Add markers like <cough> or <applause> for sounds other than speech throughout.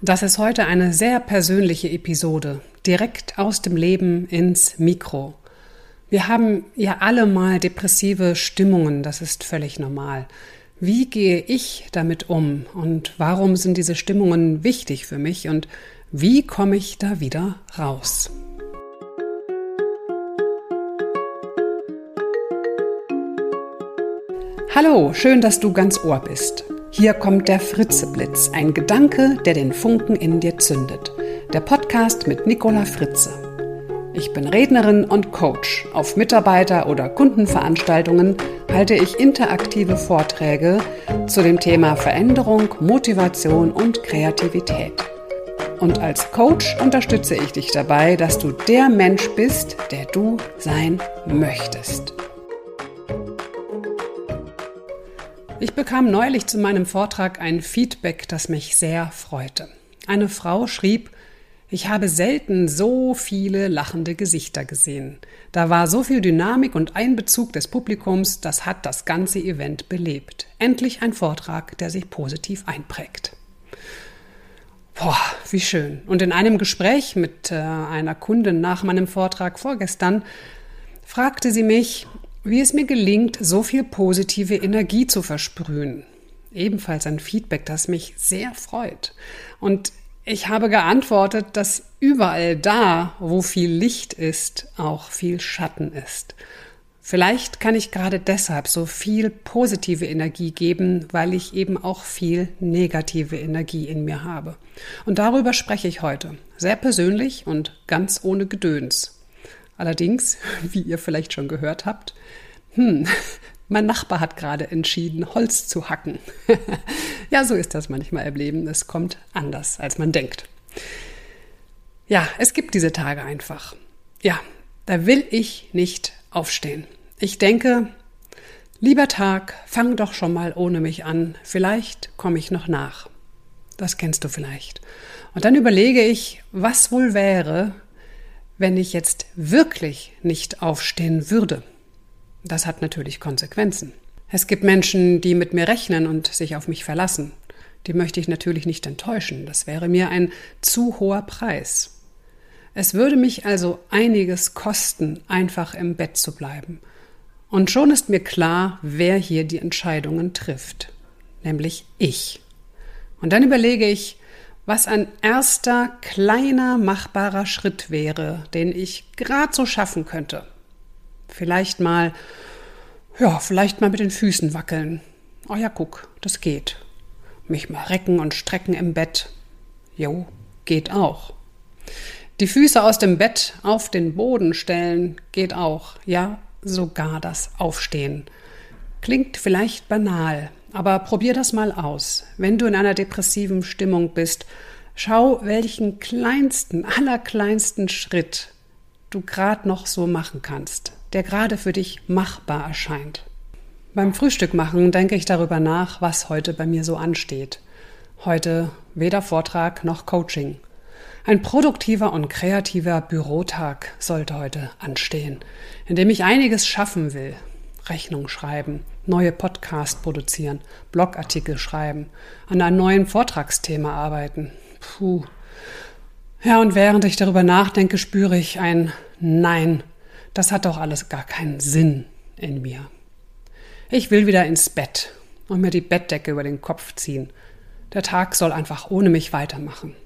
Das ist heute eine sehr persönliche Episode, direkt aus dem Leben ins Mikro. Wir haben ja alle mal depressive Stimmungen, das ist völlig normal. Wie gehe ich damit um und warum sind diese Stimmungen wichtig für mich und wie komme ich da wieder raus? Hallo, schön, dass du ganz Ohr bist. Hier kommt der Fritzeblitz, ein Gedanke, der den Funken in dir zündet. Der Podcast mit Nicola Fritze. Ich bin Rednerin und Coach. Auf Mitarbeiter- oder Kundenveranstaltungen halte ich interaktive Vorträge zu dem Thema Veränderung, Motivation und Kreativität. Und als Coach unterstütze ich dich dabei, dass du der Mensch bist, der du sein möchtest. Ich bekam neulich zu meinem Vortrag ein Feedback, das mich sehr freute. Eine Frau schrieb, ich habe selten so viele lachende Gesichter gesehen. Da war so viel Dynamik und Einbezug des Publikums, das hat das ganze Event belebt. Endlich ein Vortrag, der sich positiv einprägt. Boah, wie schön. Und in einem Gespräch mit äh, einer Kundin nach meinem Vortrag vorgestern fragte sie mich, wie es mir gelingt, so viel positive Energie zu versprühen. Ebenfalls ein Feedback, das mich sehr freut. Und ich habe geantwortet, dass überall da, wo viel Licht ist, auch viel Schatten ist. Vielleicht kann ich gerade deshalb so viel positive Energie geben, weil ich eben auch viel negative Energie in mir habe. Und darüber spreche ich heute. Sehr persönlich und ganz ohne Gedöns. Allerdings, <laughs> wie ihr vielleicht schon gehört habt, hm, <laughs> mein Nachbar hat gerade entschieden, Holz zu hacken. <laughs> ja, so ist das manchmal im Leben. Es kommt anders, als man denkt. Ja, es gibt diese Tage einfach. Ja, da will ich nicht aufstehen. Ich denke, lieber Tag, fang doch schon mal ohne mich an. Vielleicht komme ich noch nach. Das kennst du vielleicht. Und dann überlege ich, was wohl wäre, wenn ich jetzt wirklich nicht aufstehen würde. Das hat natürlich Konsequenzen. Es gibt Menschen, die mit mir rechnen und sich auf mich verlassen. Die möchte ich natürlich nicht enttäuschen. Das wäre mir ein zu hoher Preis. Es würde mich also einiges kosten, einfach im Bett zu bleiben. Und schon ist mir klar, wer hier die Entscheidungen trifft. Nämlich ich. Und dann überlege ich, was ein erster kleiner machbarer Schritt wäre, den ich gerade so schaffen könnte. Vielleicht mal, ja, vielleicht mal mit den Füßen wackeln. Oh ja, guck, das geht. Mich mal recken und strecken im Bett. Jo, geht auch. Die Füße aus dem Bett auf den Boden stellen, geht auch. Ja, sogar das Aufstehen. Klingt vielleicht banal, aber probier das mal aus. Wenn du in einer depressiven Stimmung bist, schau, welchen kleinsten, allerkleinsten Schritt du gerade noch so machen kannst, der gerade für dich machbar erscheint. Beim Frühstück machen denke ich darüber nach, was heute bei mir so ansteht. Heute weder Vortrag noch Coaching. Ein produktiver und kreativer Bürotag sollte heute anstehen, in dem ich einiges schaffen will. Rechnung schreiben, neue Podcast produzieren, Blogartikel schreiben, an einem neuen Vortragsthema arbeiten. Puh. Ja, und während ich darüber nachdenke, spüre ich ein Nein, das hat doch alles gar keinen Sinn in mir. Ich will wieder ins Bett und mir die Bettdecke über den Kopf ziehen. Der Tag soll einfach ohne mich weitermachen.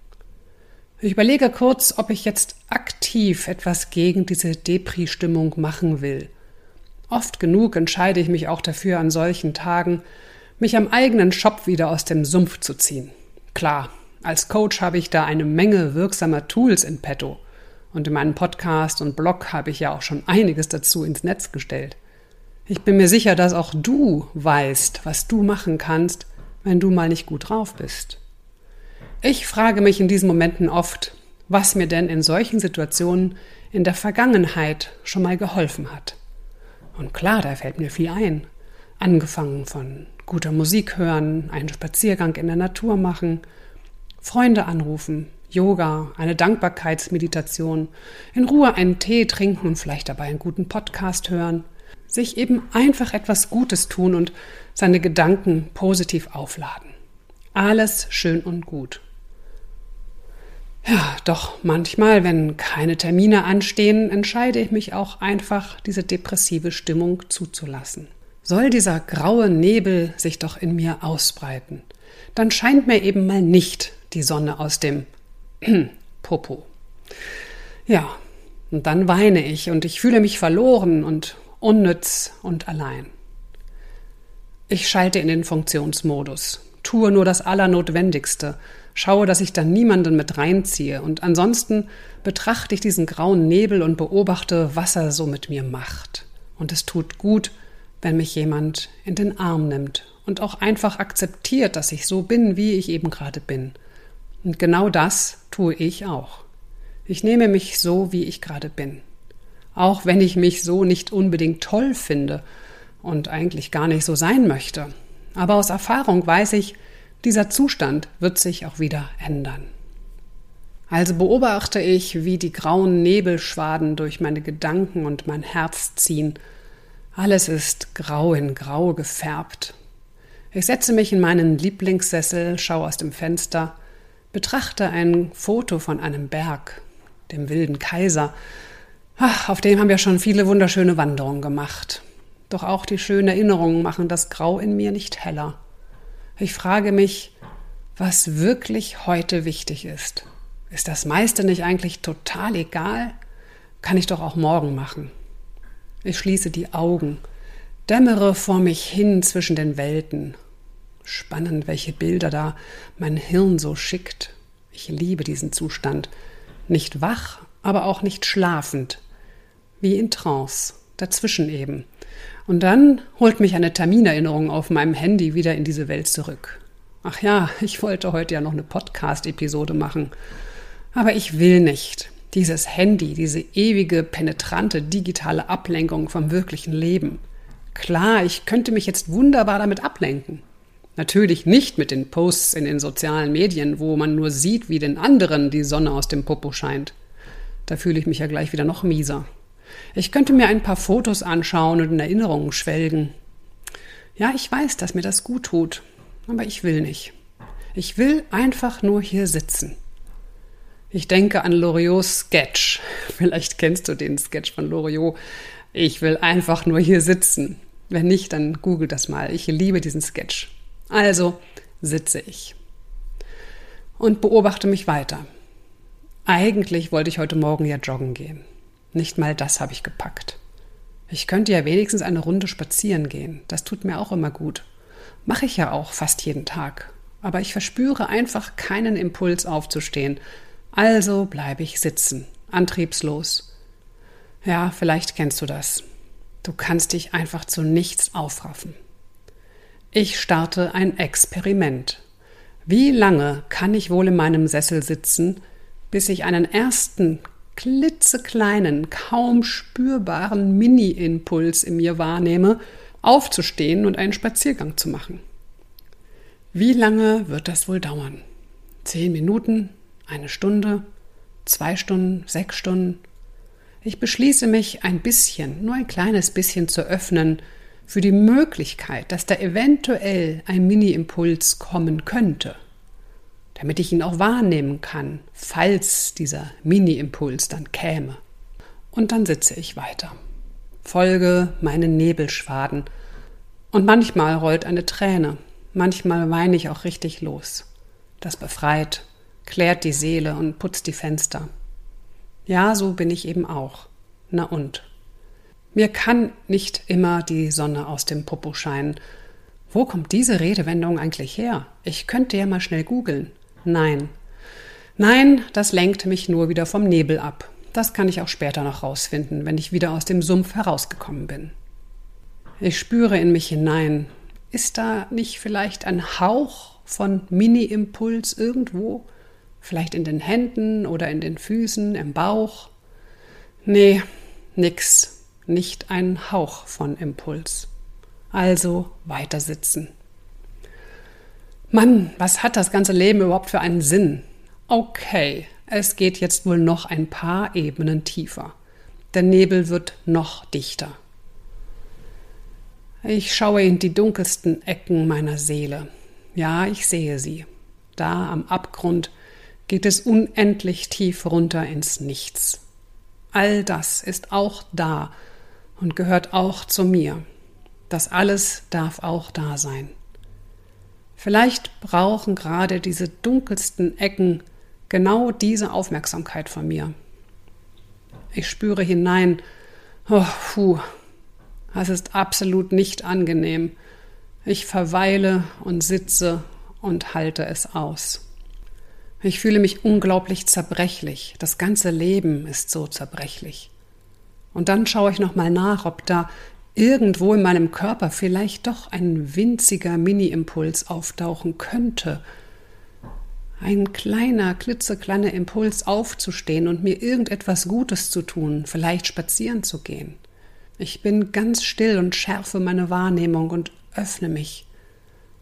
Ich überlege kurz, ob ich jetzt aktiv etwas gegen diese Depri-Stimmung machen will. Oft genug entscheide ich mich auch dafür an solchen Tagen, mich am eigenen Shop wieder aus dem Sumpf zu ziehen. Klar, als Coach habe ich da eine Menge wirksamer Tools in petto. Und in meinem Podcast und Blog habe ich ja auch schon einiges dazu ins Netz gestellt. Ich bin mir sicher, dass auch du weißt, was du machen kannst, wenn du mal nicht gut drauf bist. Ich frage mich in diesen Momenten oft, was mir denn in solchen Situationen in der Vergangenheit schon mal geholfen hat. Und klar, da fällt mir viel ein. Angefangen von guter Musik hören, einen Spaziergang in der Natur machen, Freunde anrufen, Yoga, eine Dankbarkeitsmeditation, in Ruhe einen Tee trinken und vielleicht dabei einen guten Podcast hören, sich eben einfach etwas Gutes tun und seine Gedanken positiv aufladen. Alles schön und gut. Ja, doch manchmal, wenn keine Termine anstehen, entscheide ich mich auch einfach, diese depressive Stimmung zuzulassen. Soll dieser graue Nebel sich doch in mir ausbreiten, dann scheint mir eben mal nicht die Sonne aus dem <clears throat> Popo. Ja, und dann weine ich und ich fühle mich verloren und unnütz und allein. Ich schalte in den Funktionsmodus, tue nur das Allernotwendigste, schaue, dass ich dann niemanden mit reinziehe und ansonsten betrachte ich diesen grauen Nebel und beobachte, was er so mit mir macht. Und es tut gut, wenn mich jemand in den Arm nimmt und auch einfach akzeptiert, dass ich so bin, wie ich eben gerade bin. Und genau das tue ich auch. Ich nehme mich so, wie ich gerade bin. Auch wenn ich mich so nicht unbedingt toll finde und eigentlich gar nicht so sein möchte. Aber aus Erfahrung weiß ich, dieser Zustand wird sich auch wieder ändern. Also beobachte ich, wie die grauen Nebelschwaden durch meine Gedanken und mein Herz ziehen. Alles ist grau in grau gefärbt. Ich setze mich in meinen Lieblingssessel, schaue aus dem Fenster, betrachte ein Foto von einem Berg, dem wilden Kaiser. Ach, auf dem haben wir schon viele wunderschöne Wanderungen gemacht. Doch auch die schönen Erinnerungen machen das Grau in mir nicht heller. Ich frage mich, was wirklich heute wichtig ist. Ist das meiste nicht eigentlich total egal? Kann ich doch auch morgen machen. Ich schließe die Augen, dämmere vor mich hin zwischen den Welten. Spannend, welche Bilder da mein Hirn so schickt. Ich liebe diesen Zustand. Nicht wach, aber auch nicht schlafend. Wie in Trance, dazwischen eben. Und dann holt mich eine Terminerinnerung auf meinem Handy wieder in diese Welt zurück. Ach ja, ich wollte heute ja noch eine Podcast-Episode machen. Aber ich will nicht. Dieses Handy, diese ewige, penetrante digitale Ablenkung vom wirklichen Leben. Klar, ich könnte mich jetzt wunderbar damit ablenken. Natürlich nicht mit den Posts in den sozialen Medien, wo man nur sieht, wie den anderen die Sonne aus dem Popo scheint. Da fühle ich mich ja gleich wieder noch mieser. Ich könnte mir ein paar Fotos anschauen und in Erinnerungen schwelgen. Ja, ich weiß, dass mir das gut tut, aber ich will nicht. Ich will einfach nur hier sitzen. Ich denke an Loriots Sketch. <laughs> Vielleicht kennst du den Sketch von Loriot. Ich will einfach nur hier sitzen. Wenn nicht, dann google das mal. Ich liebe diesen Sketch. Also sitze ich und beobachte mich weiter. Eigentlich wollte ich heute Morgen ja joggen gehen. Nicht mal das habe ich gepackt. Ich könnte ja wenigstens eine Runde spazieren gehen. Das tut mir auch immer gut. Mache ich ja auch fast jeden Tag. Aber ich verspüre einfach keinen Impuls aufzustehen. Also bleibe ich sitzen, antriebslos. Ja, vielleicht kennst du das. Du kannst dich einfach zu nichts aufraffen. Ich starte ein Experiment. Wie lange kann ich wohl in meinem Sessel sitzen, bis ich einen ersten klitzekleinen, kaum spürbaren Mini-Impuls in mir wahrnehme, aufzustehen und einen Spaziergang zu machen. Wie lange wird das wohl dauern? Zehn Minuten? Eine Stunde? Zwei Stunden? Sechs Stunden? Ich beschließe mich ein bisschen, nur ein kleines bisschen zu öffnen für die Möglichkeit, dass da eventuell ein Mini-Impuls kommen könnte damit ich ihn auch wahrnehmen kann, falls dieser Mini-Impuls dann käme. Und dann sitze ich weiter, folge meinen Nebelschwaden, und manchmal rollt eine Träne, manchmal weine ich auch richtig los. Das befreit, klärt die Seele und putzt die Fenster. Ja, so bin ich eben auch. Na und? Mir kann nicht immer die Sonne aus dem Popo scheinen. Wo kommt diese Redewendung eigentlich her? Ich könnte ja mal schnell googeln. Nein. Nein, das lenkt mich nur wieder vom Nebel ab. Das kann ich auch später noch rausfinden, wenn ich wieder aus dem Sumpf herausgekommen bin. Ich spüre in mich hinein. Ist da nicht vielleicht ein Hauch von Mini-Impuls irgendwo? Vielleicht in den Händen oder in den Füßen, im Bauch? Nee, nix. Nicht ein Hauch von Impuls. Also weiter sitzen. Mann, was hat das ganze Leben überhaupt für einen Sinn? Okay, es geht jetzt wohl noch ein paar Ebenen tiefer. Der Nebel wird noch dichter. Ich schaue in die dunkelsten Ecken meiner Seele. Ja, ich sehe sie. Da am Abgrund geht es unendlich tief runter ins Nichts. All das ist auch da und gehört auch zu mir. Das alles darf auch da sein. Vielleicht brauchen gerade diese dunkelsten Ecken genau diese Aufmerksamkeit von mir. Ich spüre hinein, oh, puh, es ist absolut nicht angenehm. Ich verweile und sitze und halte es aus. Ich fühle mich unglaublich zerbrechlich. Das ganze Leben ist so zerbrechlich. Und dann schaue ich nochmal nach, ob da irgendwo in meinem Körper vielleicht doch ein winziger Mini-Impuls auftauchen könnte. Ein kleiner, klitzekleiner Impuls aufzustehen und mir irgendetwas Gutes zu tun, vielleicht spazieren zu gehen. Ich bin ganz still und schärfe meine Wahrnehmung und öffne mich.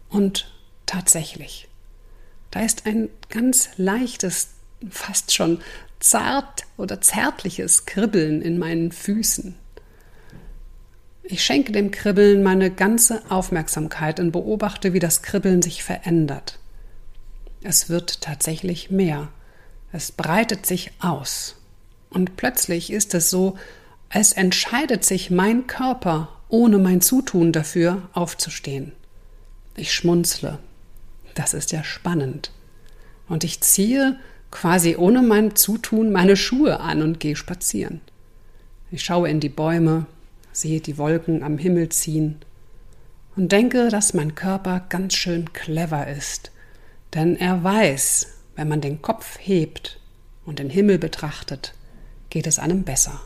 Und tatsächlich, da ist ein ganz leichtes, fast schon zart oder zärtliches Kribbeln in meinen Füßen. Ich schenke dem Kribbeln meine ganze Aufmerksamkeit und beobachte, wie das Kribbeln sich verändert. Es wird tatsächlich mehr. Es breitet sich aus. Und plötzlich ist es so, es entscheidet sich mein Körper, ohne mein Zutun dafür, aufzustehen. Ich schmunzle. Das ist ja spannend. Und ich ziehe quasi ohne mein Zutun meine Schuhe an und gehe spazieren. Ich schaue in die Bäume, sehe die Wolken am Himmel ziehen und denke, dass mein Körper ganz schön clever ist, denn er weiß, wenn man den Kopf hebt und den Himmel betrachtet, geht es einem besser.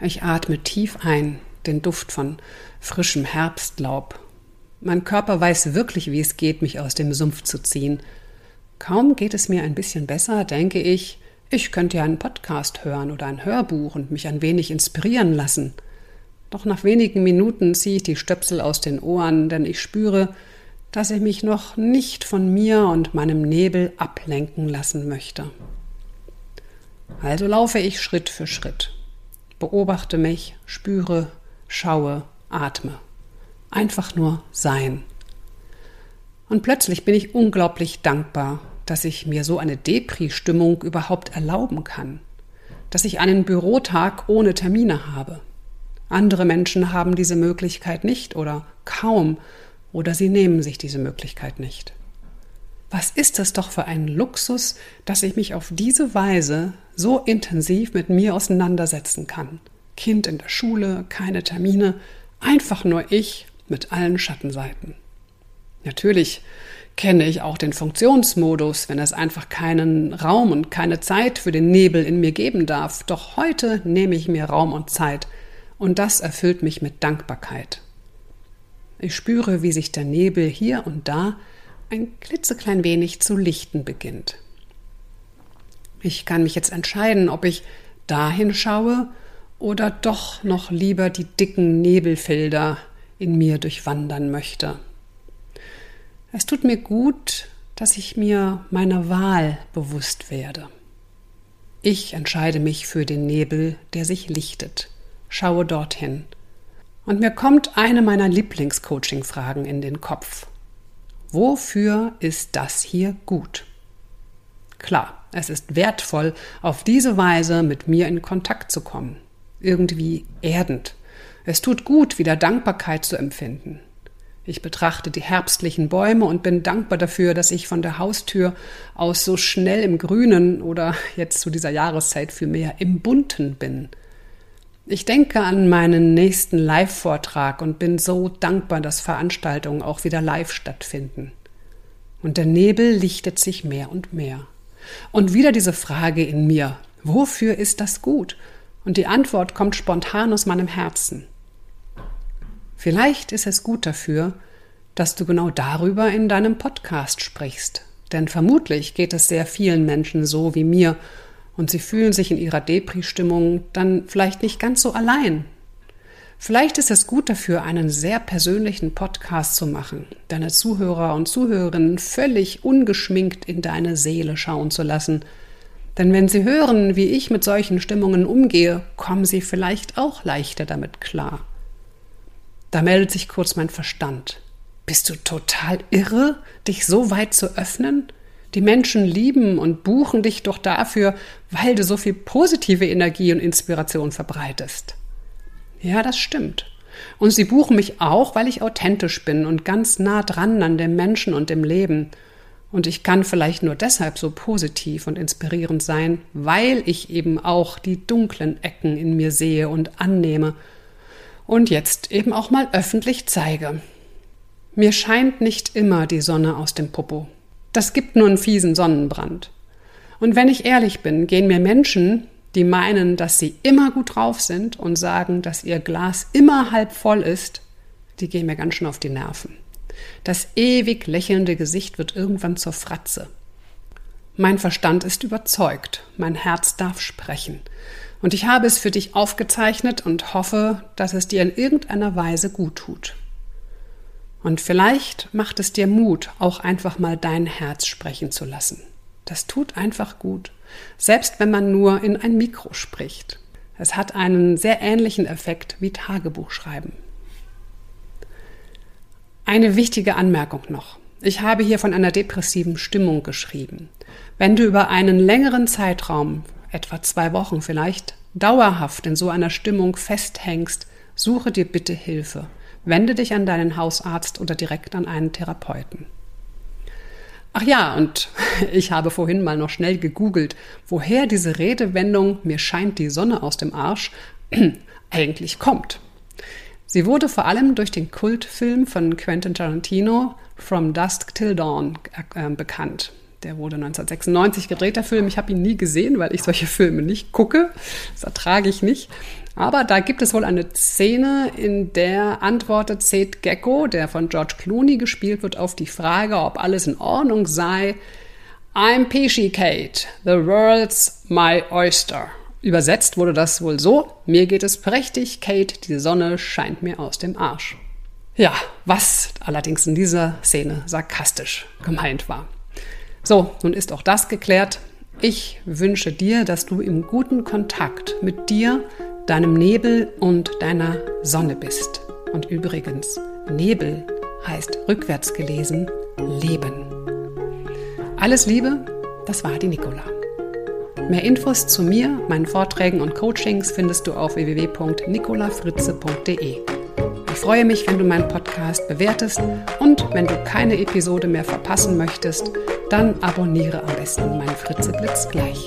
Ich atme tief ein, den Duft von frischem Herbstlaub. Mein Körper weiß wirklich, wie es geht, mich aus dem Sumpf zu ziehen. Kaum geht es mir ein bisschen besser, denke ich, ich könnte ja einen Podcast hören oder ein Hörbuch und mich ein wenig inspirieren lassen. Doch nach wenigen Minuten ziehe ich die Stöpsel aus den Ohren, denn ich spüre, dass ich mich noch nicht von mir und meinem Nebel ablenken lassen möchte. Also laufe ich Schritt für Schritt beobachte mich, spüre, schaue, atme. Einfach nur sein. Und plötzlich bin ich unglaublich dankbar, dass ich mir so eine Depri-Stimmung überhaupt erlauben kann. Dass ich einen Bürotag ohne Termine habe. Andere Menschen haben diese Möglichkeit nicht oder kaum oder sie nehmen sich diese Möglichkeit nicht. Was ist das doch für ein Luxus, dass ich mich auf diese Weise so intensiv mit mir auseinandersetzen kann. Kind in der Schule, keine Termine, einfach nur ich mit allen Schattenseiten. Natürlich kenne ich auch den Funktionsmodus, wenn es einfach keinen Raum und keine Zeit für den Nebel in mir geben darf. Doch heute nehme ich mir Raum und Zeit und das erfüllt mich mit Dankbarkeit. Ich spüre, wie sich der Nebel hier und da ein klitzeklein wenig zu lichten beginnt. Ich kann mich jetzt entscheiden, ob ich dahin schaue oder doch noch lieber die dicken Nebelfelder in mir durchwandern möchte. Es tut mir gut, dass ich mir meiner Wahl bewusst werde. Ich entscheide mich für den Nebel, der sich lichtet, schaue dorthin. Und mir kommt eine meiner Lieblingscoaching-Fragen in den Kopf. Wofür ist das hier gut? Klar, es ist wertvoll, auf diese Weise mit mir in Kontakt zu kommen. Irgendwie erdend. Es tut gut, wieder Dankbarkeit zu empfinden. Ich betrachte die herbstlichen Bäume und bin dankbar dafür, dass ich von der Haustür aus so schnell im Grünen oder jetzt zu dieser Jahreszeit vielmehr im Bunten bin. Ich denke an meinen nächsten Live-Vortrag und bin so dankbar, dass Veranstaltungen auch wieder live stattfinden. Und der Nebel lichtet sich mehr und mehr. Und wieder diese Frage in mir, wofür ist das gut? Und die Antwort kommt spontan aus meinem Herzen. Vielleicht ist es gut dafür, dass du genau darüber in deinem Podcast sprichst. Denn vermutlich geht es sehr vielen Menschen so wie mir und sie fühlen sich in ihrer Depri-Stimmung dann vielleicht nicht ganz so allein. Vielleicht ist es gut dafür, einen sehr persönlichen Podcast zu machen, deine Zuhörer und Zuhörerinnen völlig ungeschminkt in deine Seele schauen zu lassen. Denn wenn sie hören, wie ich mit solchen Stimmungen umgehe, kommen sie vielleicht auch leichter damit klar. Da meldet sich kurz mein Verstand. Bist du total irre, dich so weit zu öffnen? Die Menschen lieben und buchen dich doch dafür, weil du so viel positive Energie und Inspiration verbreitest. Ja, das stimmt. Und sie buchen mich auch, weil ich authentisch bin und ganz nah dran an dem Menschen und dem Leben. Und ich kann vielleicht nur deshalb so positiv und inspirierend sein, weil ich eben auch die dunklen Ecken in mir sehe und annehme und jetzt eben auch mal öffentlich zeige. Mir scheint nicht immer die Sonne aus dem Popo. Das gibt nur einen fiesen Sonnenbrand. Und wenn ich ehrlich bin, gehen mir Menschen, die meinen, dass sie immer gut drauf sind und sagen, dass ihr Glas immer halb voll ist, die gehen mir ganz schön auf die Nerven. Das ewig lächelnde Gesicht wird irgendwann zur Fratze. Mein Verstand ist überzeugt, mein Herz darf sprechen. Und ich habe es für dich aufgezeichnet und hoffe, dass es dir in irgendeiner Weise gut tut. Und vielleicht macht es dir Mut, auch einfach mal dein Herz sprechen zu lassen. Das tut einfach gut, selbst wenn man nur in ein Mikro spricht. Es hat einen sehr ähnlichen Effekt wie Tagebuchschreiben. Eine wichtige Anmerkung noch. Ich habe hier von einer depressiven Stimmung geschrieben. Wenn du über einen längeren Zeitraum, etwa zwei Wochen vielleicht, dauerhaft in so einer Stimmung festhängst, suche dir bitte Hilfe. Wende dich an deinen Hausarzt oder direkt an einen Therapeuten. Ach ja, und <laughs> ich habe vorhin mal noch schnell gegoogelt, woher diese Redewendung mir scheint die Sonne aus dem Arsch <clears throat> eigentlich kommt. Sie wurde vor allem durch den Kultfilm von Quentin Tarantino From Dusk Till Dawn äh, bekannt. Der wurde 1996 gedreht, der Film. Ich habe ihn nie gesehen, weil ich solche Filme nicht gucke. Das ertrage ich nicht. Aber da gibt es wohl eine Szene, in der antwortet Seth Gecko, der von George Clooney gespielt wird, auf die Frage, ob alles in Ordnung sei. I'm peachy Kate, the world's my oyster. Übersetzt wurde das wohl so, mir geht es prächtig, Kate, die Sonne scheint mir aus dem Arsch. Ja, was allerdings in dieser Szene sarkastisch gemeint war. So, nun ist auch das geklärt. Ich wünsche dir, dass du im guten Kontakt mit dir, deinem Nebel und deiner Sonne bist. Und übrigens, Nebel heißt rückwärts gelesen Leben. Alles Liebe, das war die Nicola. Mehr Infos zu mir, meinen Vorträgen und Coachings findest du auf www.nicolafritze.de. Ich freue mich, wenn du meinen Podcast bewertest und wenn du keine Episode mehr verpassen möchtest, dann abonniere am besten meinen Fritze Blitz gleich.